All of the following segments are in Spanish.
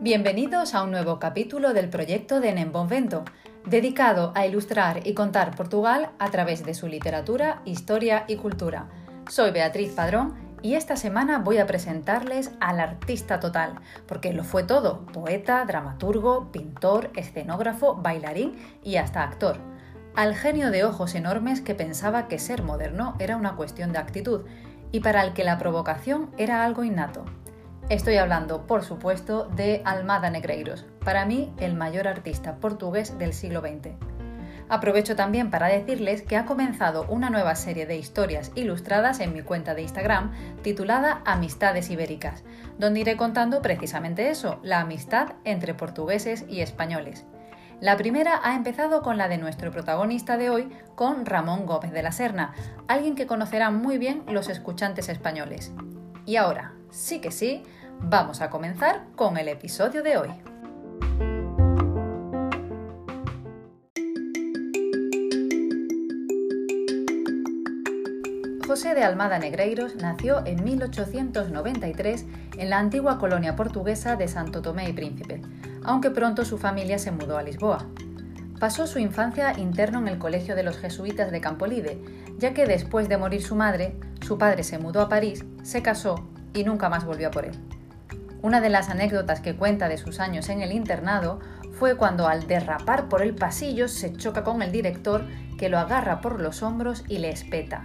Bienvenidos a un nuevo capítulo del proyecto de Nembonvento, dedicado a ilustrar y contar Portugal a través de su literatura, historia y cultura. Soy Beatriz Padrón y esta semana voy a presentarles al artista total, porque lo fue todo, poeta, dramaturgo, pintor, escenógrafo, bailarín y hasta actor. Al genio de ojos enormes que pensaba que ser moderno era una cuestión de actitud y para el que la provocación era algo innato. Estoy hablando, por supuesto, de Almada Negreiros, para mí el mayor artista portugués del siglo XX. Aprovecho también para decirles que ha comenzado una nueva serie de historias ilustradas en mi cuenta de Instagram titulada Amistades Ibéricas, donde iré contando precisamente eso, la amistad entre portugueses y españoles. La primera ha empezado con la de nuestro protagonista de hoy, con Ramón Gómez de la Serna, alguien que conocerán muy bien los escuchantes españoles. Y ahora, sí que sí, Vamos a comenzar con el episodio de hoy. José de Almada Negreiros nació en 1893 en la antigua colonia portuguesa de Santo Tomé y Príncipe, aunque pronto su familia se mudó a Lisboa. Pasó su infancia interno en el colegio de los jesuitas de Campolide, ya que después de morir su madre, su padre se mudó a París, se casó y nunca más volvió a por él. Una de las anécdotas que cuenta de sus años en el internado fue cuando al derrapar por el pasillo se choca con el director que lo agarra por los hombros y le espeta.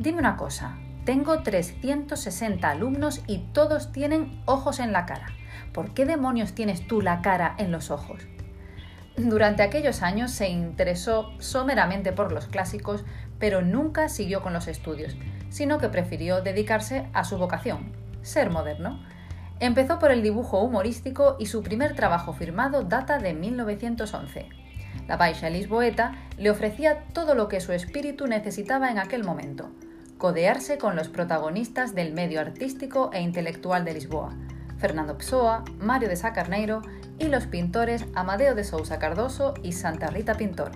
Dime una cosa, tengo 360 alumnos y todos tienen ojos en la cara. ¿Por qué demonios tienes tú la cara en los ojos? Durante aquellos años se interesó someramente por los clásicos, pero nunca siguió con los estudios, sino que prefirió dedicarse a su vocación, ser moderno Empezó por el dibujo humorístico y su primer trabajo firmado data de 1911. La Baixa Lisboeta le ofrecía todo lo que su espíritu necesitaba en aquel momento, codearse con los protagonistas del medio artístico e intelectual de Lisboa, Fernando Pessoa, Mario de Sacarneiro y los pintores Amadeo de Sousa Cardoso y Santa Rita Pintor.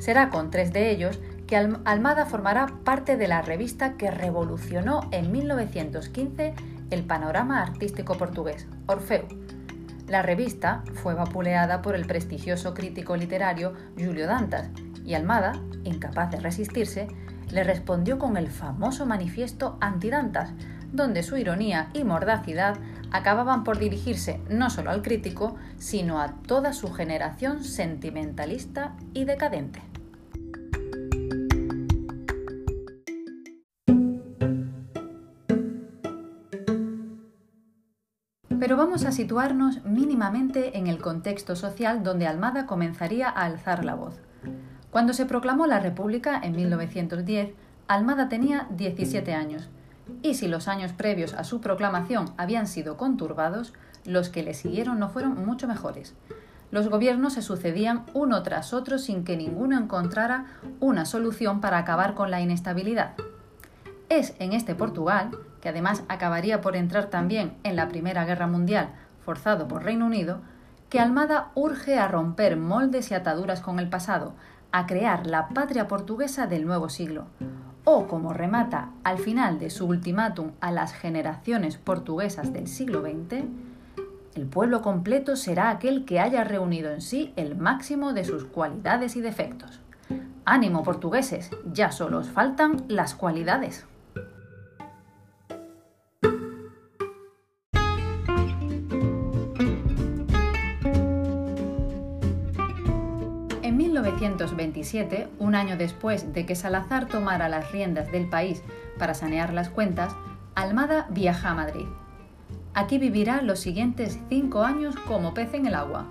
Será con tres de ellos que Almada formará parte de la revista que revolucionó en 1915 el panorama artístico portugués, Orfeu. La revista fue vapuleada por el prestigioso crítico literario Julio Dantas y Almada, incapaz de resistirse, le respondió con el famoso manifiesto Antidantas, donde su ironía y mordacidad acababan por dirigirse no solo al crítico, sino a toda su generación sentimentalista y decadente. Pero vamos a situarnos mínimamente en el contexto social donde Almada comenzaría a alzar la voz. Cuando se proclamó la República en 1910, Almada tenía 17 años, y si los años previos a su proclamación habían sido conturbados, los que le siguieron no fueron mucho mejores. Los gobiernos se sucedían uno tras otro sin que ninguno encontrara una solución para acabar con la inestabilidad. Es en este Portugal que además acabaría por entrar también en la Primera Guerra Mundial, forzado por Reino Unido, que Almada urge a romper moldes y ataduras con el pasado, a crear la patria portuguesa del nuevo siglo. O, como remata al final de su ultimátum a las generaciones portuguesas del siglo XX, el pueblo completo será aquel que haya reunido en sí el máximo de sus cualidades y defectos. Ánimo, portugueses, ya solo os faltan las cualidades. 1927, un año después de que Salazar tomara las riendas del país para sanear las cuentas, Almada viaja a Madrid. Aquí vivirá los siguientes cinco años como pez en el agua.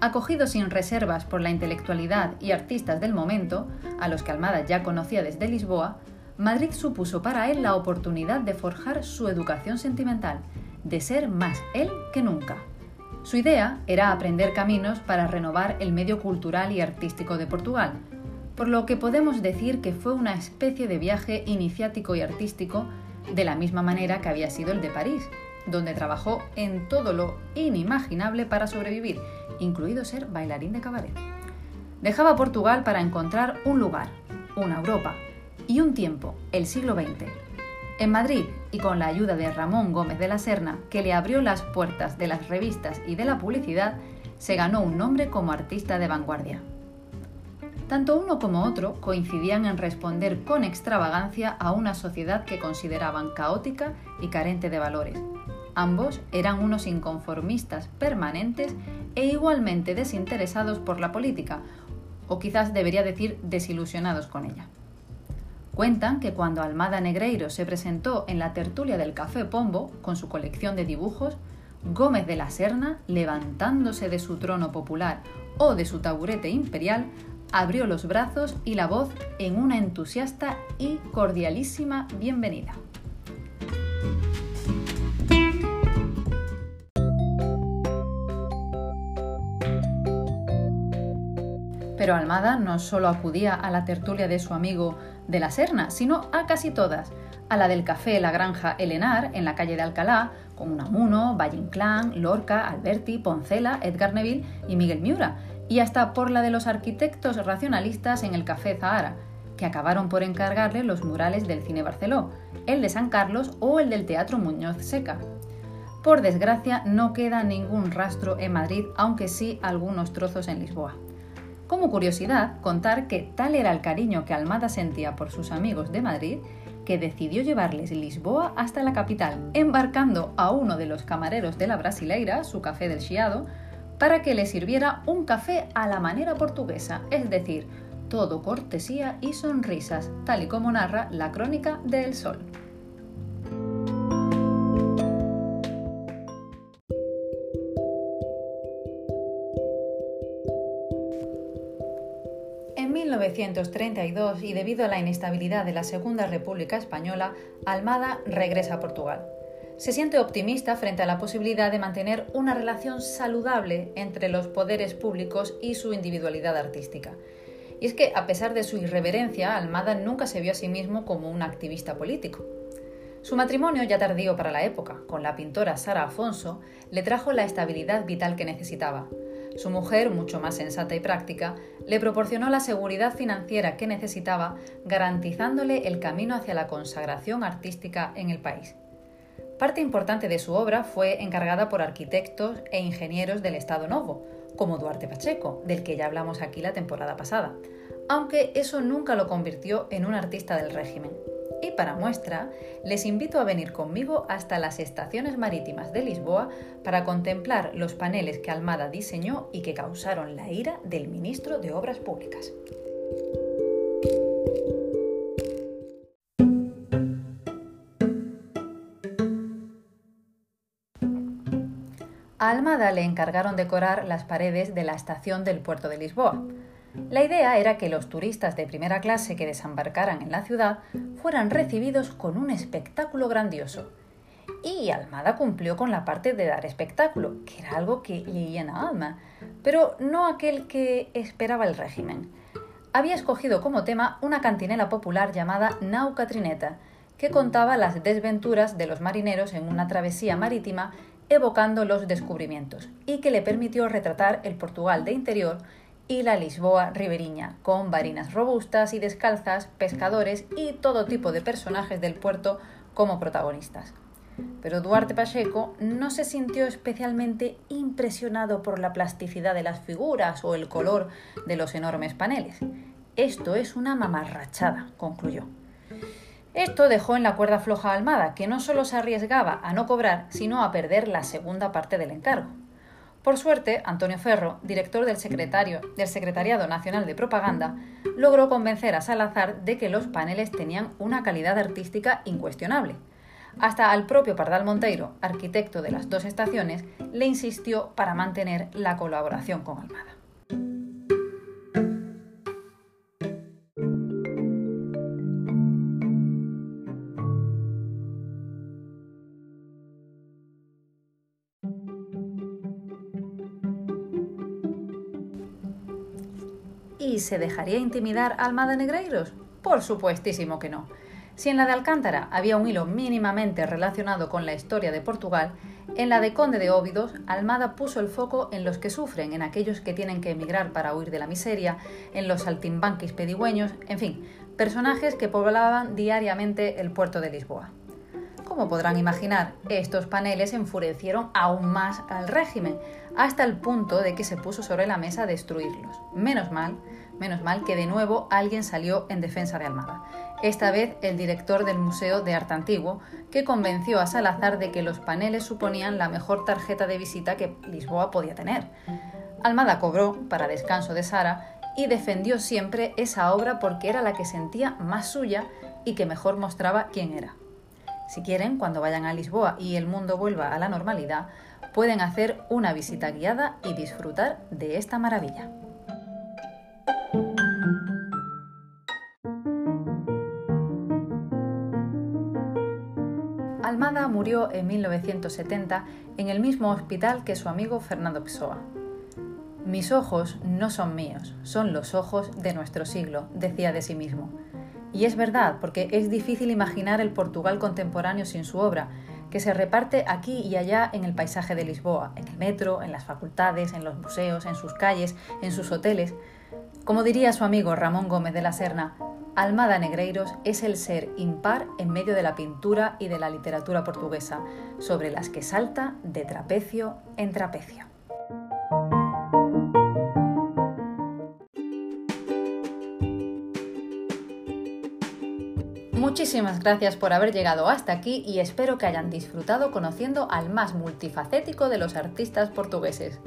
Acogido sin reservas por la intelectualidad y artistas del momento, a los que Almada ya conocía desde Lisboa, Madrid supuso para él la oportunidad de forjar su educación sentimental, de ser más él que nunca. Su idea era aprender caminos para renovar el medio cultural y artístico de Portugal, por lo que podemos decir que fue una especie de viaje iniciático y artístico de la misma manera que había sido el de París, donde trabajó en todo lo inimaginable para sobrevivir, incluido ser bailarín de cabaret. Dejaba Portugal para encontrar un lugar, una Europa, y un tiempo, el siglo XX. En Madrid, y con la ayuda de Ramón Gómez de la Serna, que le abrió las puertas de las revistas y de la publicidad, se ganó un nombre como artista de vanguardia. Tanto uno como otro coincidían en responder con extravagancia a una sociedad que consideraban caótica y carente de valores. Ambos eran unos inconformistas permanentes e igualmente desinteresados por la política, o quizás debería decir desilusionados con ella. Cuentan que cuando Almada Negreiro se presentó en la tertulia del Café Pombo con su colección de dibujos, Gómez de la Serna, levantándose de su trono popular o de su taburete imperial, abrió los brazos y la voz en una entusiasta y cordialísima bienvenida. Pero Almada no solo acudía a la tertulia de su amigo de la Serna, sino a casi todas, a la del café La Granja Elenar en la calle de Alcalá, con Unamuno, Valle Inclán, Lorca, Alberti, Poncela, Edgar Neville y Miguel Miura, y hasta por la de los arquitectos racionalistas en el Café Zahara, que acabaron por encargarle los murales del Cine Barceló, el de San Carlos o el del Teatro Muñoz Seca. Por desgracia, no queda ningún rastro en Madrid, aunque sí algunos trozos en Lisboa. Como curiosidad, contar que tal era el cariño que Almada sentía por sus amigos de Madrid que decidió llevarles Lisboa hasta la capital, embarcando a uno de los camareros de la Brasileira, su café del Chiado, para que le sirviera un café a la manera portuguesa, es decir, todo cortesía y sonrisas, tal y como narra la crónica de El Sol. En 1932, y debido a la inestabilidad de la Segunda República Española, Almada regresa a Portugal. Se siente optimista frente a la posibilidad de mantener una relación saludable entre los poderes públicos y su individualidad artística. Y es que, a pesar de su irreverencia, Almada nunca se vio a sí mismo como un activista político. Su matrimonio, ya tardío para la época, con la pintora Sara Afonso, le trajo la estabilidad vital que necesitaba. Su mujer, mucho más sensata y práctica, le proporcionó la seguridad financiera que necesitaba, garantizándole el camino hacia la consagración artística en el país. Parte importante de su obra fue encargada por arquitectos e ingenieros del Estado Novo, como Duarte Pacheco, del que ya hablamos aquí la temporada pasada, aunque eso nunca lo convirtió en un artista del régimen. Y para muestra, les invito a venir conmigo hasta las estaciones marítimas de Lisboa para contemplar los paneles que Almada diseñó y que causaron la ira del ministro de Obras Públicas. A Almada le encargaron decorar las paredes de la estación del puerto de Lisboa. La idea era que los turistas de primera clase que desembarcaran en la ciudad fueran recibidos con un espectáculo grandioso. Y Almada cumplió con la parte de dar espectáculo, que era algo que le llena alma, pero no aquel que esperaba el régimen. Había escogido como tema una cantinela popular llamada Nau Catrineta, que contaba las desventuras de los marineros en una travesía marítima evocando los descubrimientos, y que le permitió retratar el Portugal de interior y la Lisboa riberiña, con varinas robustas y descalzas, pescadores y todo tipo de personajes del puerto como protagonistas. Pero Duarte Pacheco no se sintió especialmente impresionado por la plasticidad de las figuras o el color de los enormes paneles. Esto es una mamarrachada, concluyó. Esto dejó en la cuerda floja a Almada, que no solo se arriesgaba a no cobrar, sino a perder la segunda parte del encargo. Por suerte, Antonio Ferro, director del, secretario, del Secretariado Nacional de Propaganda, logró convencer a Salazar de que los paneles tenían una calidad artística incuestionable. Hasta al propio Pardal Monteiro, arquitecto de las dos estaciones, le insistió para mantener la colaboración con Almada. ¿Y se dejaría intimidar Almada Negreiros? Por supuestísimo que no. Si en la de Alcántara había un hilo mínimamente relacionado con la historia de Portugal, en la de Conde de Óbidos, Almada puso el foco en los que sufren, en aquellos que tienen que emigrar para huir de la miseria, en los saltimbanquis pedigüeños, en fin, personajes que poblaban diariamente el puerto de Lisboa. Como podrán imaginar, estos paneles enfurecieron aún más al régimen, hasta el punto de que se puso sobre la mesa destruirlos. Menos mal, menos mal que de nuevo alguien salió en defensa de Almada. Esta vez el director del Museo de Arte Antiguo, que convenció a Salazar de que los paneles suponían la mejor tarjeta de visita que Lisboa podía tener. Almada cobró, para descanso de Sara, y defendió siempre esa obra porque era la que sentía más suya y que mejor mostraba quién era. Si quieren, cuando vayan a Lisboa y el mundo vuelva a la normalidad, pueden hacer una visita guiada y disfrutar de esta maravilla. Murió en 1970 en el mismo hospital que su amigo Fernando Pessoa. Mis ojos no son míos, son los ojos de nuestro siglo, decía de sí mismo. Y es verdad, porque es difícil imaginar el Portugal contemporáneo sin su obra, que se reparte aquí y allá en el paisaje de Lisboa, en el metro, en las facultades, en los museos, en sus calles, en sus hoteles. Como diría su amigo Ramón Gómez de la Serna, Almada Negreiros es el ser impar en medio de la pintura y de la literatura portuguesa, sobre las que salta de trapecio en trapecio. Muchísimas gracias por haber llegado hasta aquí y espero que hayan disfrutado conociendo al más multifacético de los artistas portugueses.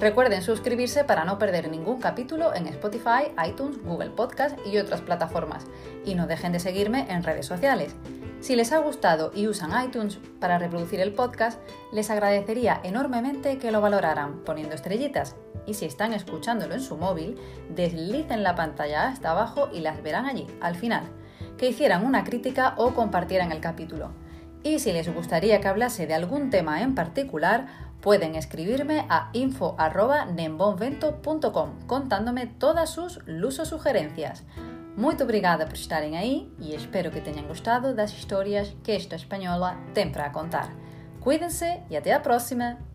Recuerden suscribirse para no perder ningún capítulo en Spotify, iTunes, Google Podcast y otras plataformas. Y no dejen de seguirme en redes sociales. Si les ha gustado y usan iTunes para reproducir el podcast, les agradecería enormemente que lo valoraran poniendo estrellitas. Y si están escuchándolo en su móvil, deslicen la pantalla hasta abajo y las verán allí, al final que hicieran una crítica o compartieran el capítulo. Y si les gustaría que hablase de algún tema en particular, pueden escribirme a info.nembonvento.com contándome todas sus lusos sugerencias. Muito obrigada por estarem aí e espero que tenham gostado das histórias que esta espanhola tem contar. Cuídense e até a próxima!